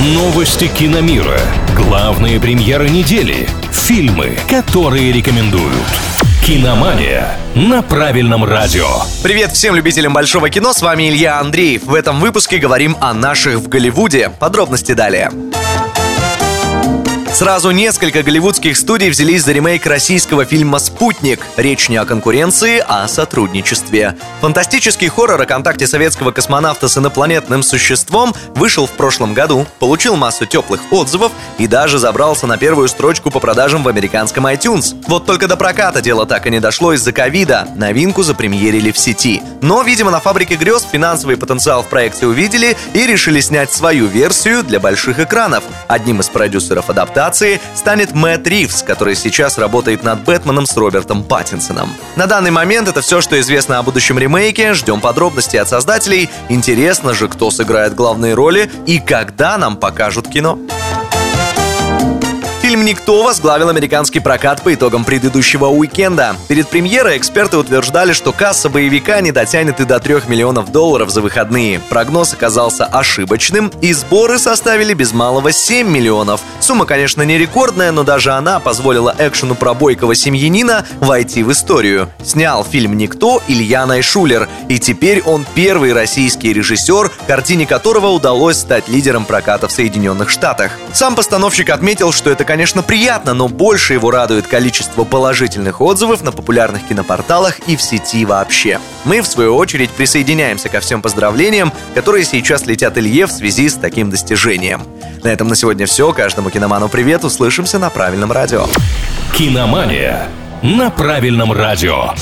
Новости киномира. Главные премьеры недели. Фильмы, которые рекомендуют. Киномания на правильном радио. Привет всем любителям большого кино, с вами Илья Андреев. В этом выпуске говорим о наших в Голливуде. Подробности далее. Сразу несколько голливудских студий взялись за ремейк российского фильма «Спутник». Речь не о конкуренции, а о сотрудничестве. Фантастический хоррор о контакте советского космонавта с инопланетным существом вышел в прошлом году, получил массу теплых отзывов и даже забрался на первую строчку по продажам в американском iTunes. Вот только до проката дело так и не дошло из-за ковида. Новинку запремьерили в сети. Но, видимо, на «Фабрике грез» финансовый потенциал в проекте увидели и решили снять свою версию для больших экранов. Одним из продюсеров адаптации адаптации станет Мэтт Ривз, который сейчас работает над Бэтменом с Робертом Паттинсоном. На данный момент это все, что известно о будущем ремейке. Ждем подробностей от создателей. Интересно же, кто сыграет главные роли и когда нам покажут кино. Фильм «Никто» возглавил американский прокат по итогам предыдущего уикенда. Перед премьерой эксперты утверждали, что касса боевика не дотянет и до 3 миллионов долларов за выходные. Прогноз оказался ошибочным, и сборы составили без малого 7 миллионов. Сумма, конечно, не рекордная, но даже она позволила экшену про бойкого семьянина войти в историю. Снял фильм «Никто» Илья Найшулер, и теперь он первый российский режиссер, картине которого удалось стать лидером проката в Соединенных Штатах. Сам постановщик отметил, что это, конечно, конечно, приятно, но больше его радует количество положительных отзывов на популярных кинопорталах и в сети вообще. Мы, в свою очередь, присоединяемся ко всем поздравлениям, которые сейчас летят Илье в связи с таким достижением. На этом на сегодня все. Каждому киноману привет. Услышимся на правильном радио. Киномания на правильном радио.